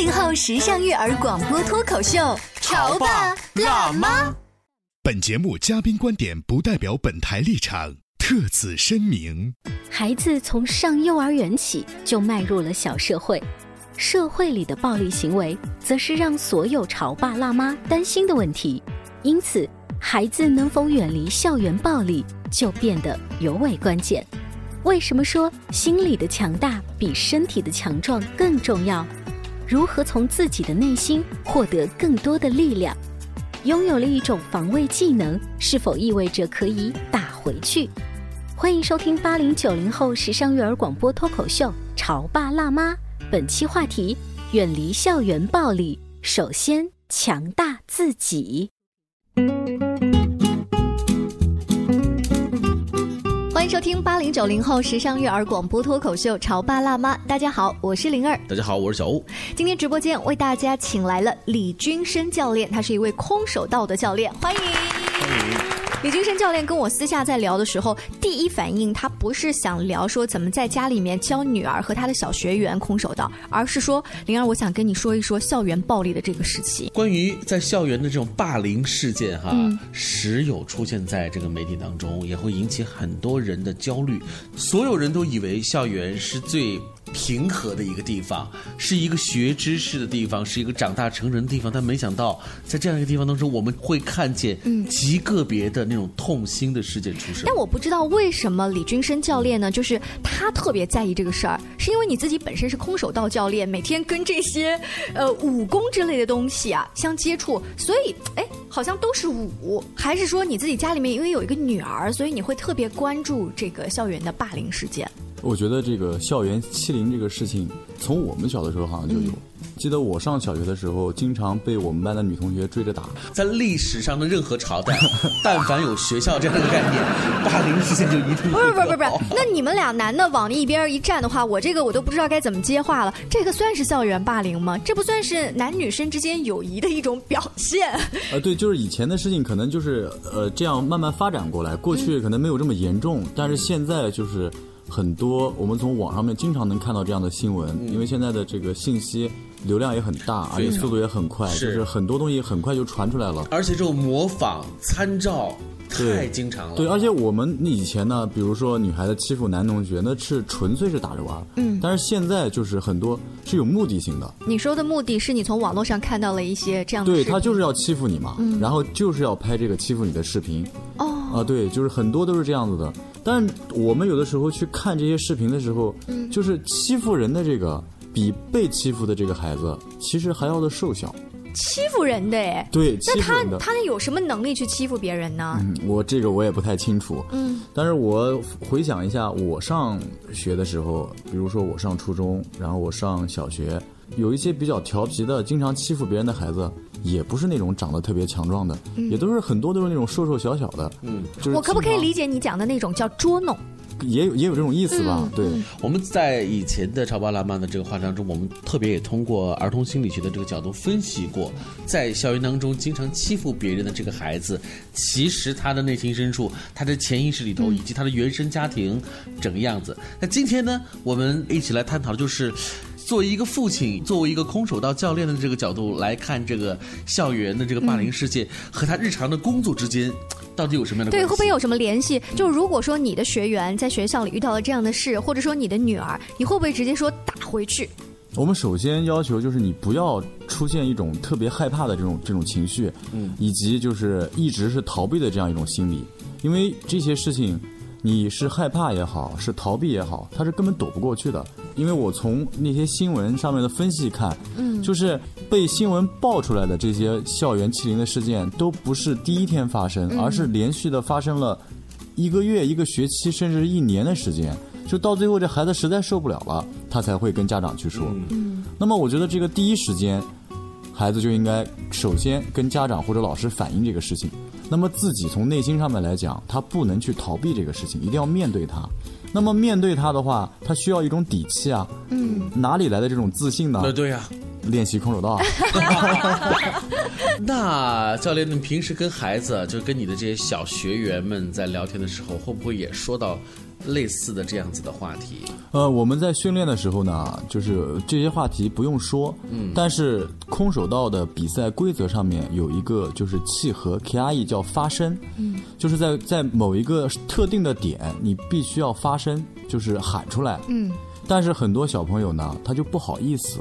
八零后时尚育儿广播脱口秀，潮爸辣妈。本节目嘉宾观点不代表本台立场，特此声明。孩子从上幼儿园起就迈入了小社会，社会里的暴力行为，则是让所有潮爸辣妈担心的问题。因此，孩子能否远离校园暴力，就变得尤为关键。为什么说心理的强大比身体的强壮更重要？如何从自己的内心获得更多的力量？拥有了一种防卫技能，是否意味着可以打回去？欢迎收听八零九零后时尚育儿广播脱口秀《潮爸辣妈》，本期话题：远离校园暴力，首先强大自己。迎收听八零九零后时尚育儿广播脱口秀《潮爸辣妈》，大家好，我是灵儿。大家好，我是小欧。今天直播间为大家请来了李军生教练，他是一位空手道的教练，欢迎。欢迎。李金生教练跟我私下在聊的时候，第一反应他不是想聊说怎么在家里面教女儿和他的小学员空手道，而是说灵儿，我想跟你说一说校园暴力的这个时期。关于在校园的这种霸凌事件，哈，嗯时有出现在这个媒体当中，也会引起很多人的焦虑。所有人都以为校园是最平和的一个地方，是一个学知识的地方，是一个长大成人的地方，但没想到在这样一个地方当中，我们会看见极个别的那种痛心的事件出生。但我不知道为什么李军生教练呢，就是他特别在意这个事儿，是因为你自己本身是空手道教练，每天跟这些呃武功之类的东西啊相接触，所以哎，好像都是武，还是说你自己家里面因为有一个女儿，所以你会特别关注这个校园的霸凌事件？我觉得这个校园欺凌这个事情，从我们小的时候好像就有。记得我上小学的时候，经常被我们班的女同学追着打。在历史上的任何朝代，但凡有学校这样的概念，霸凌事件就一定不是不是不是不是，那你们俩男的往一边一站的话，我这个我都不知道该怎么接话了。这个算是校园霸凌吗？这不算是男女生之间友谊的一种表现？呃，对，就是以前的事情可能就是呃这样慢慢发展过来，过去可能没有这么严重，但是现在就是。很多我们从网上面经常能看到这样的新闻，嗯因为现在的这个信息流量也很大，而且速度也很快，就是很多东西很快就传出来了。而且这种模仿、参照太经常了。对，而且我们以前呢，比如说女孩子欺负男同学，那是纯粹是打着玩儿。嗯但是现在就是很多是有目的性的，你说的目的是你从网络上看到了一些这样的对他就是要欺负你嘛，然后就是要拍这个欺负你的视频。哦。啊，对，就是很多都是这样子的。但我们有的时候去看这些视频的时候，嗯就是欺负人的这个比被欺负的这个孩子其实还要的瘦小。欺负人的哎，对，那他欺负人的。他有什么能力去欺负别人呢？嗯，我这个我也不太清楚。嗯，但是我回想一下，我上学的时候，比如说我上初中，然后我上小学，有一些比较调皮的，经常欺负别人的孩子，也不是那种长得特别强壮的，也都是很多都是那种瘦瘦小小的。嗯，就是我可不可以理解你讲的那种叫捉弄？也有也有这种意思吧？嗯对。我们在以前的《潮爸辣妈》的这个话当中，我们特别也通过儿童心理学的这个角度分析过，在校园当中经常欺负别人的这个孩子，其实他的内心深处、他的潜意识里头，以及他的原生家庭整个样子。那今天呢，我们一起来探讨的就是。作为一个父亲，作为一个空手道教练的这个角度来看，这个校园的这个霸凌事件、和他日常的工作之间，到底有什么样的关对，会不会有什么联系？就如果说你的学员在学校里遇到了这样的事，或者说你的女儿，你会不会直接说打回去？我们首先要求就是你不要出现一种特别害怕的这种这种情绪，嗯，以及就是一直是逃避的这样一种心理，因为这些事情，你是害怕也好，是逃避也好，他是根本躲不过去的。因为我从那些新闻上面的分析看，嗯，就是被新闻爆出来的这些校园欺凌的事件，都不是第一天发生，而是连续的发生了一个月、一个学期，甚至一年的时间。就到最后，这孩子实在受不了了，他才会跟家长去说。嗯，那么我觉得这个第一时间，孩子就应该首先跟家长或者老师反映这个事情。那么自己从内心上面来讲，他不能去逃避这个事情，一定要面对它。那么面对它的话，他需要一种底气啊。嗯，哪里来的这种自信呢？对对呀，练习空手道。那教练，你平时跟孩子，就跟你的这些小学员们在聊天的时候，会不会也说到？类似的这样子的话题，呃，我们在训练的时候呢，就是这些话题不用说，嗯，但是空手道的比赛规则上面有一个就是契合 K i E 叫发声，嗯，就是在在某一个特定的点，你必须要发声，就是喊出来，嗯，但是很多小朋友呢，他就不好意思，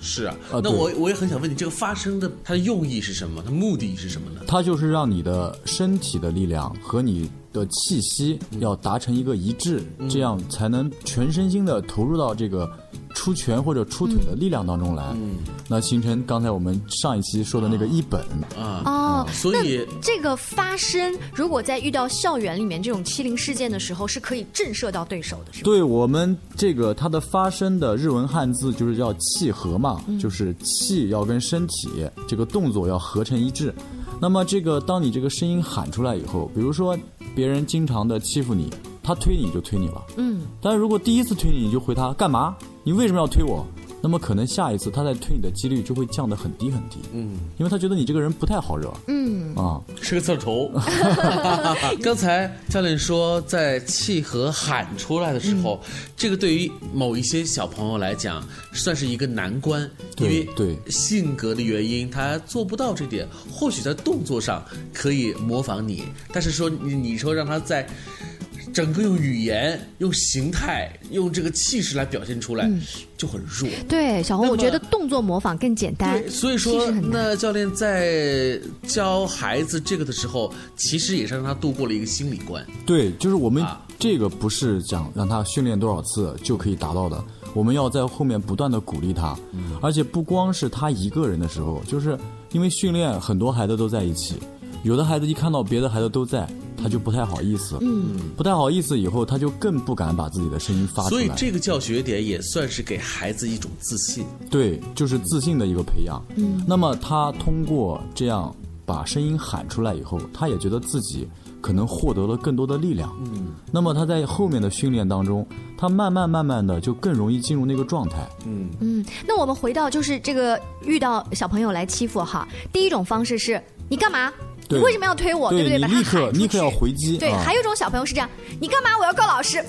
是啊，那我我也很想问你，这个发声的它的用意是什么？它目的是什么呢？它就是让你的身体的力量和你。的气息要达成一个一致，这样才能全身心的投入到这个出拳或者出腿的力量当中来。嗯，那形成刚才我们上一期说的那个一本啊。哦，所以这个发声，如果在遇到校园里面这种欺凌事件的时候，是可以震慑到对手的，是吧？对我们这个它的发声的日文汉字就是叫契合嘛，就是气要跟身体这个动作要合成一致。那么这个当你这个声音喊出来以后，比如说。别人经常的欺负你，他推你就推你了。嗯，但是如果第一次推你，你就回他干嘛？你为什么要推我？那么可能下一次他再推你的几率就会降得很低很低。嗯，因为他觉得你这个人不太好惹。嗯，啊，是个刺头。刚才教练说，在气和喊出来的时候，这个对于某一些小朋友来讲，算是一个难关，因为对性格的原因，他做不到这点。或许在动作上可以模仿你，但是说你你说让他在。整个用语言、用形态、用这个气势来表现出来，就很弱。对，小红，我觉得动作模仿更简单。所以说，那教练在教孩子这个的时候，其实也是让他度过了一个心理关。对，就是我们这个不是讲让他训练多少次就可以达到的，我们要在后面不断的鼓励他，而且不光是他一个人的时候，就是因为训练很多孩子都在一起，有的孩子一看到别的孩子都在。他就不太好意思，嗯，不太好意思，以后他就更不敢把自己的声音发出来。所以这个教学点也算是给孩子一种自信，对，就是自信的一个培养。嗯，那么他通过这样把声音喊出来以后，他也觉得自己可能获得了更多的力量。嗯，那么他在后面的训练当中，他慢慢慢慢的就更容易进入那个状态。嗯嗯，那我们回到就是这个遇到小朋友来欺负哈，第一种方式是你干嘛？你为什么要推我？对不对？把他喊出去。要回击。对，还有一种小朋友是这样：你干嘛？我要告老师，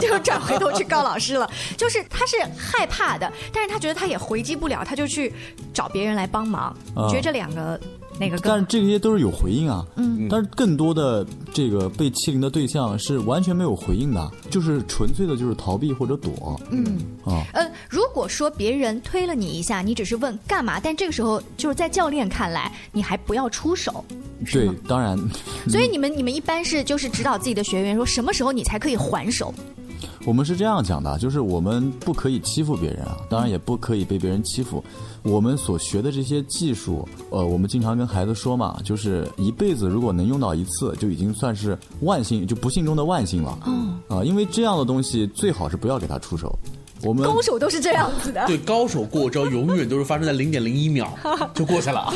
就 就转回头去告老师了。就是他是害怕的，但是他觉得他也回击不了，他就去找别人来帮忙。你觉得这两个？哪个？但是这些都是有回应啊，嗯，但是更多的这个被欺凌的对象是完全没有回应的，就是纯粹的就是逃避或者躲，嗯啊，呃，如果说别人推了你一下，你只是问干嘛，但这个时候就是在教练看来，你还不要出手，对，当然，所以你们你们一般是就是指导自己的学员说什么时候你才可以还手。我们是这样讲的，就是我们不可以欺负别人啊，当然也不可以被别人欺负。我们所学的这些技术，呃，我们经常跟孩子说嘛，就是一辈子如果能用到一次，就已经算是万幸，就不幸中的万幸了。嗯啊，因为这样的东西最好是不要给他出手。我们高手都是这样子的。对，高手过招永远都是发生在零点零一秒 就过去了。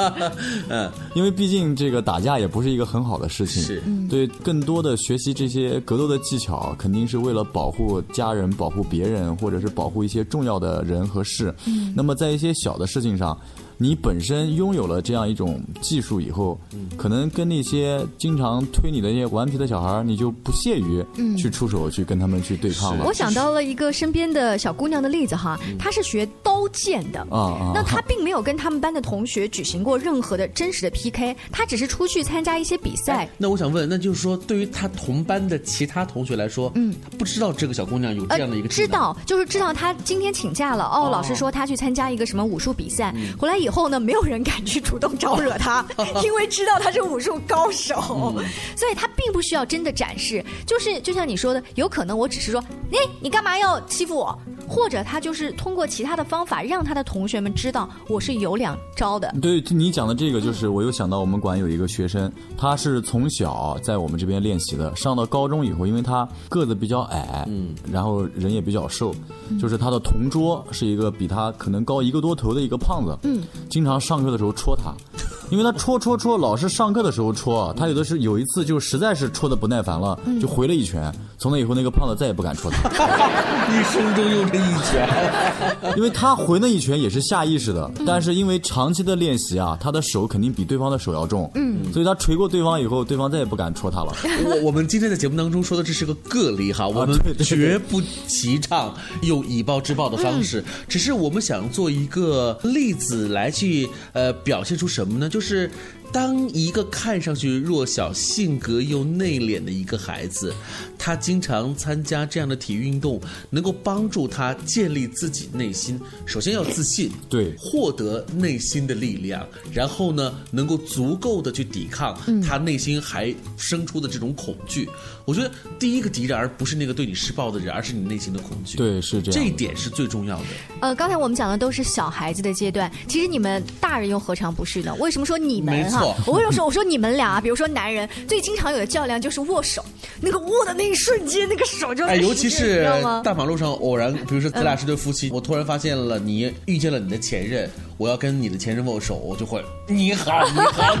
嗯，因为毕竟这个打架也不是一个很好的事情。是。对，更多的学习这些格斗的技巧，肯定是为了保护家人、保护别人，或者是保护一些重要的人和事。嗯。那么在一些小的事情上。你本身拥有了这样一种技术以后，可能跟那些经常推你的那些顽皮的小孩你就不屑于去出手去跟他们去对抗了。我想到了一个身边的小姑娘的例子哈，她是学刀剑的。啊，那她并没有跟他们班的同学举行过任何的真实的 PK，她只是出去参加一些比赛。那我想问，那就是说，对于她同班的其他同学来说，嗯，她不知道这个小姑娘有这样的一个知道，就是知道她今天请假了。哦，老师说她去参加一个什么武术比赛，回来以。以后呢，没有人敢去主动招惹他，因为知道他是武术高手，所以他并不需要真的展示。就是就像你说的，有可能我只是说，哎，你干嘛要欺负我？或者他就是通过其他的方法，让他的同学们知道我是有两招的。对你讲的这个，就是我又想到我们馆有一个学生，他是从小在我们这边练习的，上到高中以后，因为他个子比较矮，嗯，然后人也比较瘦，就是他的同桌是一个比他可能高一个多头的一个胖子，嗯，经常上课的时候戳他。因为他戳戳戳，老是上课的时候戳，他有的是有一次就实在是戳的不耐烦了，就回了一拳。从那以后，那个胖子再也不敢戳他。一生中用这一拳，因为他回那一拳也是下意识的，但是因为长期的练习啊，他的手肯定比对方的手要重，嗯，所以他捶过对方以后，对方再也不敢戳他了。我我们今天的节目当中说的这是个个例哈，我们绝不提倡用以暴制暴的方式，只是我们想做一个例子来去呃表现出什么呢？就就是当一个看上去弱小、性格又内敛的一个孩子，他经常参加这样的体育运动，能够帮助他建立自己内心。首先要自信，对，获得内心的力量，然后呢，能够足够的去抵抗他内心还生出的这种恐惧。我觉得第一个敌人，而不是那个对你施暴的人，而是你内心的恐惧。对，是这样。这一点是最重要的。呃，刚才我们讲的都是小孩子的阶段，其实你们大人又何尝不是呢？为什么说你们哈？我为什么说我说你们俩啊？比如说男人最经常有的较量就是握手，那个握的那一瞬间，那个手就哎，尤其是？大马路上偶然，比如说咱俩是对夫妻，我突然发现了你遇见了你的前任，我要跟你的前任握手，我就会你好，你好，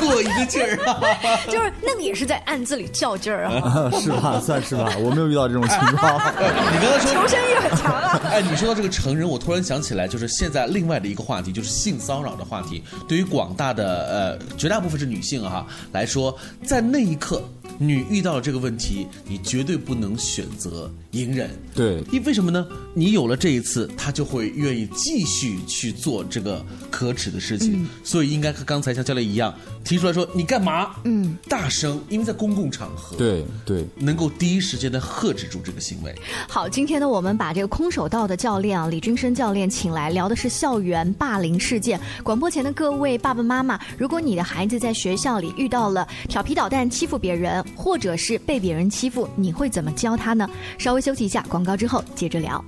过一个劲儿啊。就是那个也是在暗自里较劲儿啊，是吧？算是吧，我没有遇到这种情况。你刚才说求生欲很强啊。哎，你说到这个成人，我突然想起来，就是现在另外的一个话题，就是性骚扰的话题。对于广大的呃绝大部分是女性哈来说，在那一刻，你遇到了这个问题，你绝对不能选择隐忍。对，因为什么呢？你有了这一次，他就会愿意继续去做这个可耻的事情，所以应该和刚才像教练一样提出来说：“你干嘛？”嗯，大声，因为在公共场合，，对，对。能够第一时间的喝止住这个行为。好，今天呢，我们把这个空手道的教练啊，李军生教练请来，聊的是校园霸凌事件。广播前的各位爸爸妈妈，如果你的孩子在学校里遇到了调皮捣蛋、欺负别人，或者是被别人欺负，你会怎么教他呢？稍微休息一下，广告之后接着聊。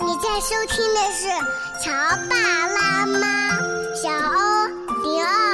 你在收听的是《潮爸辣妈》，小欧零二，叫你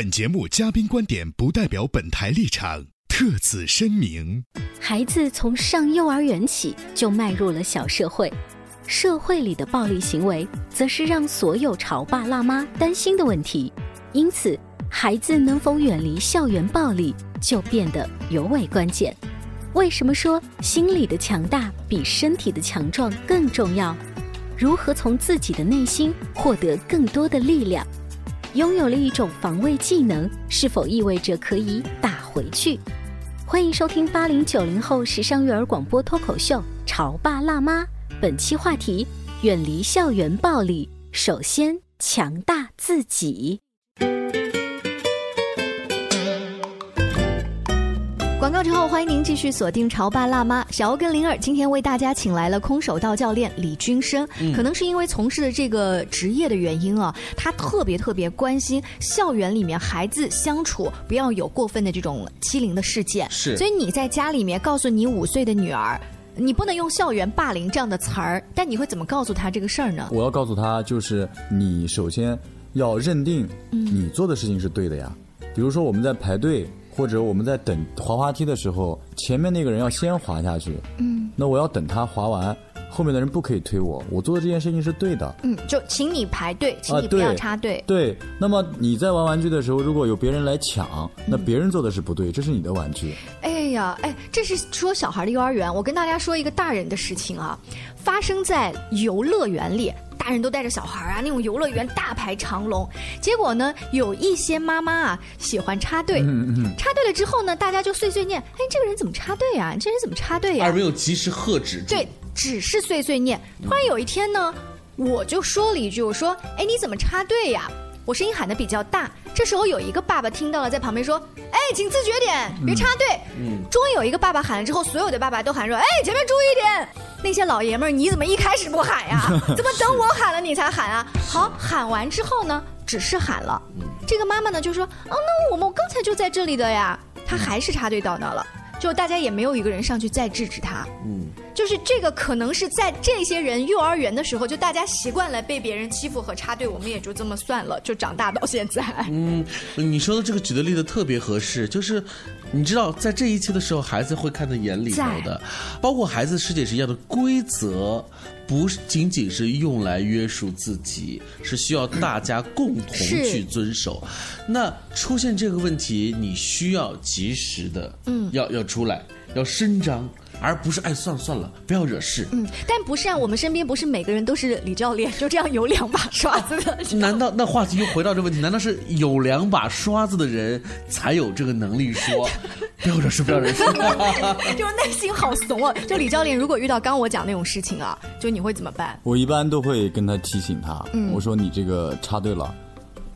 本节目嘉宾观点不代表本台立场，特此声明。孩子从上幼儿园起就迈入了小社会，社会里的暴力行为，则是让所有潮爸辣妈担心的问题。因此，孩子能否远离校园暴力，就变得尤为关键。为什么说心理的强大比身体的强壮更重要？如何从自己的内心获得更多的力量？拥有了一种防卫技能，是否意味着可以打回去？欢迎收听八零九零后时尚育儿广播脱口秀《潮爸辣妈》，本期话题：远离校园暴力，首先强大自己。广告之后，欢迎您继续锁定《潮爸辣妈》。小欧跟灵儿今天为大家请来了空手道教练李军生。可能是因为从事的这个职业的原因啊，他特别特别关心校园里面孩子相处不要有过分的这种欺凌的事件。是所以你在家里面告诉你五岁的女儿。你不能用校园霸凌这样的词儿，但你会怎么告诉他这个事儿呢？我要告诉他，就是你首先要认定你做的事情是对的呀。比如说我们在排队，或者我们在等滑滑梯的时候，前面那个人要先滑下去，嗯那我要等他滑完，后面的人不可以推我，我做的这件事情是对的。嗯，就请你排队，请啊，你不要插队。对，那么你在玩玩具的时候，如果有别人来抢，那别人做的是不对，这是你的玩具。哎呀，哎，这是说小孩的幼儿园。我跟大家说一个大人的事情啊，发生在游乐园里。大人都带着小孩啊，那种游乐园大排长龙。结果呢，有一些妈妈啊喜欢插队，嗯嗯插队了之后呢，大家就碎碎念：“哎，这个人怎么插队啊？这人怎么插队呀、而没有及时喝止。对，只是碎碎念。突然有一天呢，我就说了一句：“我说，哎，你怎么插队呀？”我声音喊的比较大。这时候有一个爸爸听到了，在旁边说：“哎，请自觉点，别插队。嗯，终于有一个爸爸喊了之后，所有的爸爸都喊说：“哎，前面注意点！”那些老爷们儿，你怎么一开始不喊呀？怎么等我喊了你才喊啊？好，喊完之后呢，只是喊了。这个妈妈呢就说：“哦，那我们刚才就在这里的呀。”她还是插队到那了，就大家也没有一个人上去再制止她。嗯，就是这个可能是在这些人幼儿园的时候，就大家习惯了被别人欺负和插队，我们也就这么算了，就长大到现在。嗯，你说的这个举的例子特别合适，就是你知道，在这一切的时候，孩子会看在眼里头的，包括孩子世界是一样的规则。不仅仅是用来约束自己，是需要大家共同去遵守。那出现这个问题，你需要及时的，嗯要要出来，要伸张，而不是哎算了算了，不要惹事。嗯，但不是啊，我们身边不是每个人都是李教练，就这样有两把刷子的。难道那话题又回到这个问题？难道是有两把刷子的人才有这个能力说 不要惹事，不要惹事？就是内心好怂啊。就李教练，如果遇到刚我讲那种事情啊，就你会怎么办？我一般都会跟他提醒他，嗯我说你这个插队了，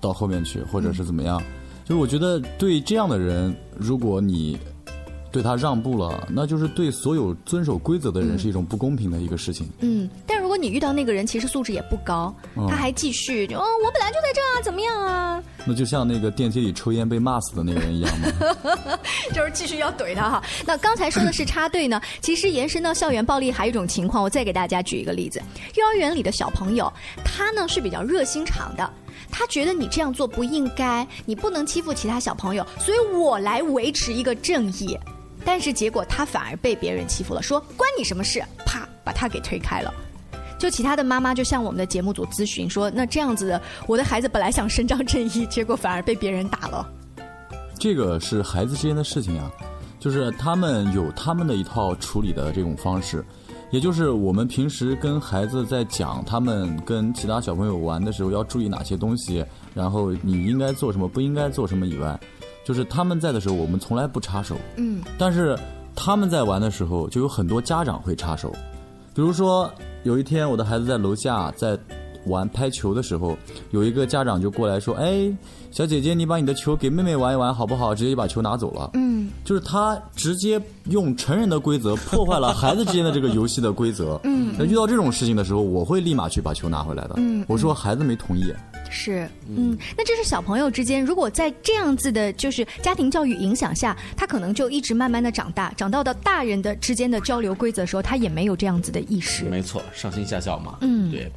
到后面去，或者是怎么样。就是我觉得对这样的人，如果你对他让步了，那就是对所有遵守规则的人是一种不公平的一个事情。嗯，但如果你遇到那个人，其实素质也不高，嗯他还继续就哦，我本来就在这儿啊，怎么样啊？那就像那个电梯里抽烟被骂死的那个人一样吗。就是继续要怼他哈。那刚才说的是插队呢，其实延伸到校园暴力还有一种情况，我再给大家举一个例子：幼儿园里的小朋友，他呢是比较热心肠的。他觉得你这样做不应该，你不能欺负其他小朋友，所以我来维持一个正义。但是结果他反而被别人欺负了，说关你什么事？啪，把他给推开了。就其他的妈妈就向我们的节目组咨询说，那这样子的，我的孩子本来想伸张正义，结果反而被别人打了。这个是孩子之间的事情啊，就是他们有他们的一套处理的这种方式，也就是我们平时跟孩子在讲他们跟其他小朋友玩的时候要注意哪些东西，然后你应该做什么，不应该做什么以外，就是他们在的时候我们从来不插手，嗯但是他们在玩的时候就有很多家长会插手，比如说有一天我的孩子在楼下在玩拍球的时候，有一个家长就过来说：“哎，小姐姐，你把你的球给妹妹玩一玩好不好？”直接就把球拿走了。嗯，就是他直接用成人的规则破坏了孩子之间的这个游戏的规则。嗯那遇到这种事情的时候，我会立马去把球拿回来的。嗯我说孩子没同意。是，嗯，那这是小朋友之间，如果在这样子的，就是家庭教育影响下，他可能就一直慢慢的长大，长到到大人的之间的交流规则的时候，他也没有这样子的意识。没错，上行下效嘛。嗯对。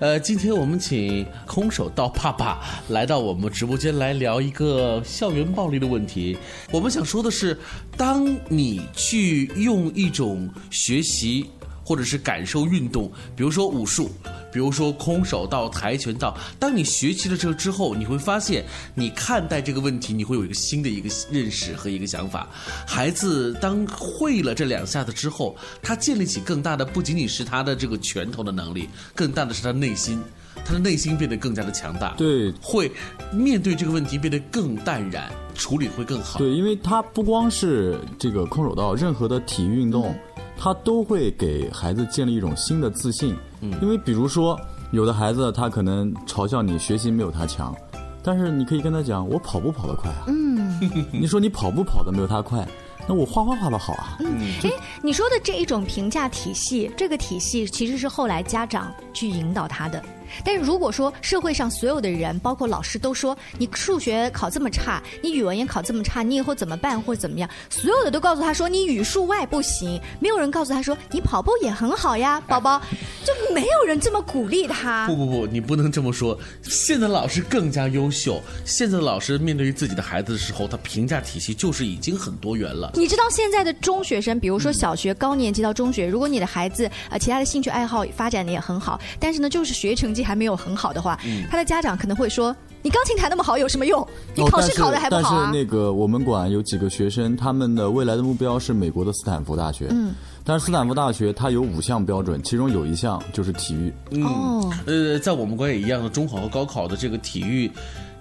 呃，今天我们请空手道爸爸来到我们直播间来聊一个校园暴力的问题。我们想说的是，当你去用一种学习。或者是感受运动，比如说武术，比如说空手道、跆拳道。当你学习了这个之后，你会发现，你看待这个问题，你会有一个新的一个认识和一个想法。孩子当会了这两下子之后，他建立起更大的不仅仅是他的这个拳头的能力，更大的是他内心，他的内心变得更加的强大。对，会面对这个问题变得更淡然，处理会更好。对，因为他不光是这个空手道，任何的体育运动，他都会给孩子建立一种新的自信。嗯，因为比如说，有的孩子他可能嘲笑你学习没有他强，但是你可以跟他讲，我跑步跑得快啊。嗯，你说你跑步跑得没有他快，那我画画画得好啊。嗯，哎，你说的这一种评价体系，这个体系其实是后来家长去引导他的。但是如果说社会上所有的人，包括老师都说你数学考这么差，你语文也考这么差，你以后怎么办或者怎么样，所有的都告诉他说你语数外不行，没有人告诉他说你跑步也很好呀，宝宝，就没有人这么鼓励他。不不不，你不能这么说。现在老师更加优秀，现在的老师面对于自己的孩子的时候，他评价体系就是已经很多元了。你知道现在的中学生，比如说小学高年级到中学，如果你的孩子呃其他的兴趣爱好发展的也很好，但是呢就是学成绩还没有很好的话，他的家长可能会说：“你钢琴弹那么好有什么用？你考试考的还不好啊哦但是但是那个我们馆有几个学生，他们的未来的目标是美国的斯坦福大学。嗯。但是斯坦福大学它有五项标准，其中有一项就是体育。嗯，哦呃，在我们国也一样的，中考和高考的这个体育，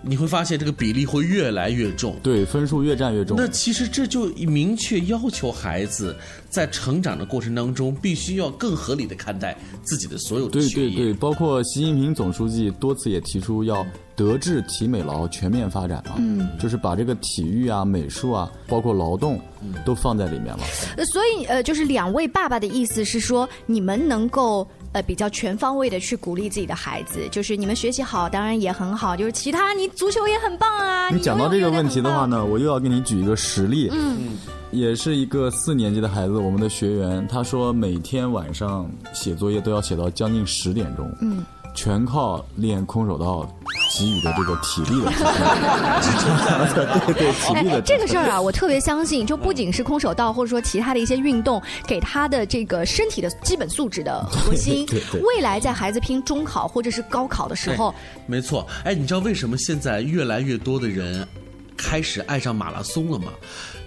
你会发现这个比例会越来越重。对，分数越占越重。那其实这就明确要求孩子在成长的过程当中，必须要更合理的看待自己的所有的对。对对，包括习近平总书记多次也提出要德智体美劳全面发展嘛，嗯就是把这个体育啊、美术啊，包括劳动都放在里面了。呃，所以呃，就是两位爸爸的意思是说，你们能够呃比较全方位的去鼓励自己的孩子，就是你们学习好，当然也很好，就是其他你足球也很棒啊。你讲到这个问题的话呢，我又要给你举一个实例。嗯，也是一个四年级的孩子，我们的学员，他说每天晚上写作业都要写到将近十点钟，嗯，全靠练空手道给予的这个体力的支撑，对对，体力的这个事儿啊，我特别相信，就不仅是空手道，或者说其他的一些运动，给他的这个身体的基本素质的核心 对对对，未来在孩子拼中考或者是高考的时候，没错。哎，你知道为什么现在越来越多的人开始爱上马拉松了吗？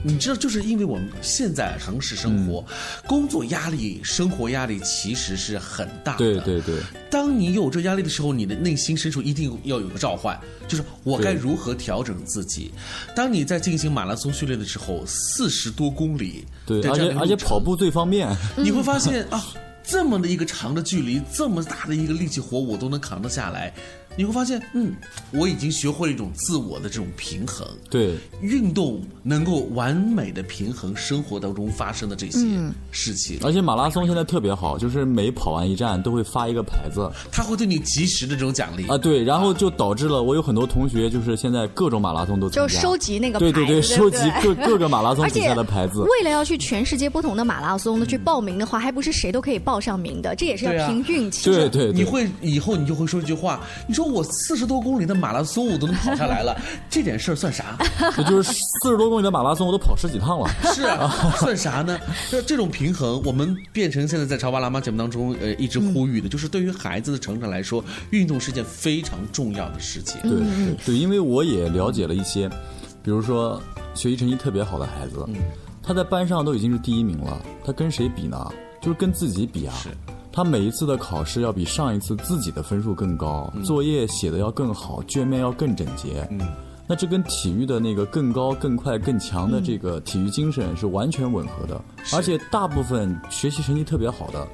你知道，就是因为我们现在城市生活、工作压力、生活压力其实是很大的。对对对，当你有这压力的时候，你的内心深处一定要有个召唤，就是我该如何调整自己。当你在进行马拉松训练的时候，四十多公里，对，的而且而且跑步最方便。你会发现啊，这么的一个长的距离，这么大的一个力气活，我都能扛得下来。你会发现，嗯，我已经学会了一种自我的这种平衡。对，运动能够完美的平衡生活当中发生的这些嗯。事情，而且马拉松现在特别好，就是每跑完一站都会发一个牌子。它会对你及时的这种奖励。啊，对，然后就导致了我有很多同学就是现在各种马拉松都参加，就收集那个牌子，对对对，收集各对？各个马拉松 比赛的牌子。为了要去全世界不同的马拉松呢去报名的话，还不是谁都可以报上名的，这也是要凭运气。对对，你会以后你就会说一句话，你说我四十多公里的马拉松我都能跑下来了，这点事儿算啥？我就是四十多公里的马拉松我都跑十几趟了。是啊，算啥呢？这这种平衡，我们变成现在在《潮爸辣妈》节目当中，呃，一直呼吁的，就是对于孩子的成长来说，运动是件非常重要的事情。对对对，因为我也了解了一些，比如说学习成绩特别好的孩子，他在班上都已经是第一名了，他跟谁比呢？就是跟自己比啊。他每一次的考试要比上一次自己的分数更高，作业写的要更好，卷面要更整洁。嗯，那这跟体育的那个更高、更快、更强的这个体育精神是完全吻合的。而且大部分学习成绩特别好的，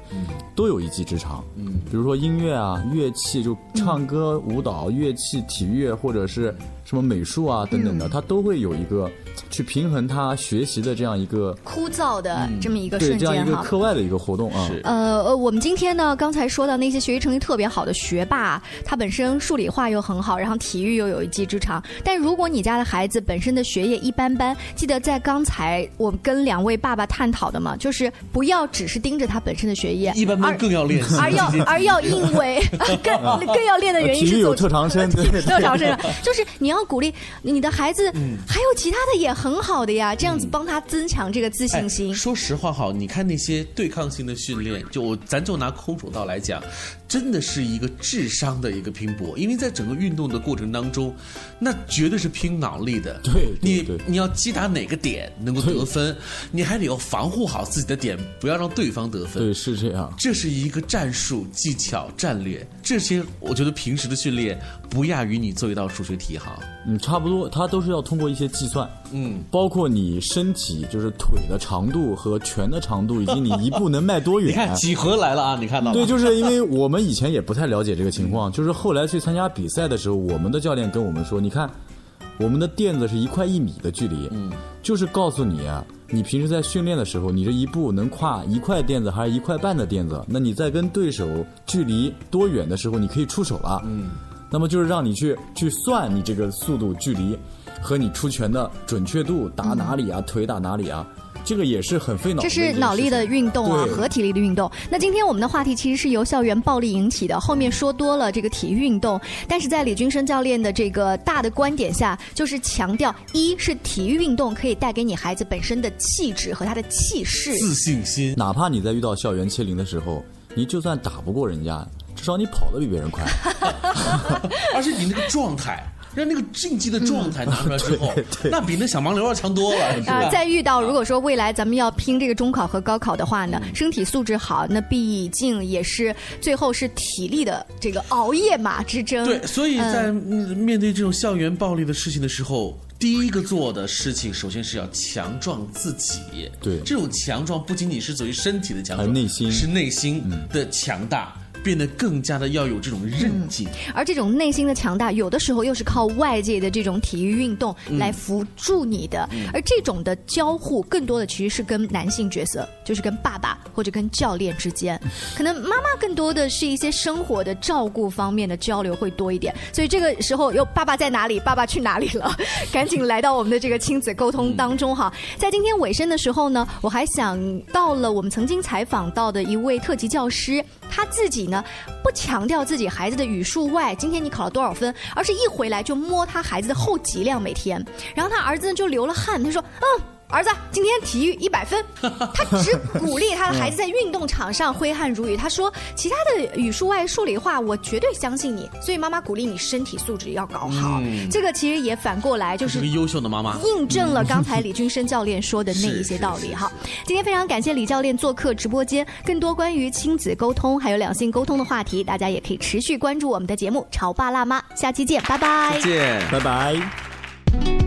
都有一技之长。嗯，比如说音乐啊、乐器，就唱歌、舞蹈、乐器、体育或者是什么美术啊等等的，他都会有一个去平衡他学习的这样一个枯燥的这么一个对这样一个瞬间哈。课外的一个活动啊。呃呃，我们今天呢，刚才说到那些学习成绩特别好的学霸，他本身数理化又很好，然后体育又有一技之长。但如果你家的孩子本身的学业一般般，记得在刚才我们跟两位爸爸探讨的嘛，就是不要只是盯着他本身的学业，一般般而更要练习而要 而要因为更更要练的原因体育有是走特长生，对对 特长生，就是你要鼓励你的孩子，嗯还有其他的也很好的呀，这样子帮他增强这个自信心。哎说实话哈，你看那些对抗性的训练，就我咱就拿空手道来讲，真的是一个智商的一个拼搏，因为在整个运动的过程当中，那绝对是拼脑力的。对你你要击打哪个点能够得分，你还得要防护好自己的点，不要让对方得分。对，是这样。这是一个战术、技巧、战略，这些我觉得平时的训练不亚于你做一道数学题哈。嗯，差不多，它都是要通过一些计算，嗯，包括你身体就是腿的长度和拳的长度，以及你一步能迈多远。你看几何来了啊？你看到吗？对，就是因为我们以前也不太了解这个情况，就是后来去参加比赛的时候，我们的教练跟我们说，你看，我们的垫子是一块一米的距离，嗯，就是告诉你啊，你平时在训练的时候，你这一步能跨一块垫子还是一块半的垫子？那你在跟对手距离多远的时候，你可以出手了。嗯，那么就是让你去去算你这个速度、距离和你出拳的准确度，打哪里啊，腿打哪里啊。这个也是很费脑，这是脑力的运动啊，和体力的运动。那今天我们的话题其实是由校园暴力引起的，后面说多了这个体育运动，但是在李军生教练的这个大的观点下，就是强调一是体育运动可以带给你孩子本身的气质和他的气势、自信心。哪怕你在遇到校园欺凌的时候，你就算打不过人家，至少你跑得比别人快，而且你那个状态。让那个竞技的状态拿 出来之后，那比那小盲流要强多了。啊，再遇到如果说未来咱们要拼这个中考和高考的话呢，身体素质好，那毕竟也是最后是体力的这个熬夜马之争。对，所以在面对这种校园暴力的事情的时候，第一个做的事情，首先是要强壮自己。对，这种强壮不仅仅是属于身体的强壮，内心是内心的强大。变得更加的要有这种韧劲，而这种内心的强大，有的时候又是靠外界的这种体育运动来辅助你的。而这种的交互，更多的其实是跟男性角色，就是跟爸爸或者跟教练之间，可能妈妈更多的是一些生活的照顾方面的交流会多一点。所以这个时候，又爸爸在哪里？爸爸去哪里了？赶紧来到我们的这个亲子沟通当中哈。在今天尾声的时候呢，我还想到了我们曾经采访到的一位特级教师，他自己呢。不强调自己孩子的语数外，今天你考了多少分，而是一回来就摸他孩子的后脊梁，每天，然后他儿子就流了汗，他说，嗯。儿子，今天体育一百分。他只鼓励他的孩子在运动场上挥汗如雨。他说，其他的语数外、数理化，我绝对相信你。所以妈妈鼓励你身体素质要搞好。这个其实也反过来就是个优秀的妈妈，印证了刚才李军生教练说的那一些道理哈。今天非常感谢李教练做客直播间，更多关于亲子沟通还有两性沟通的话题，大家也可以持续关注我们的节目《潮爸辣妈》，下期见，拜拜。再见，拜拜。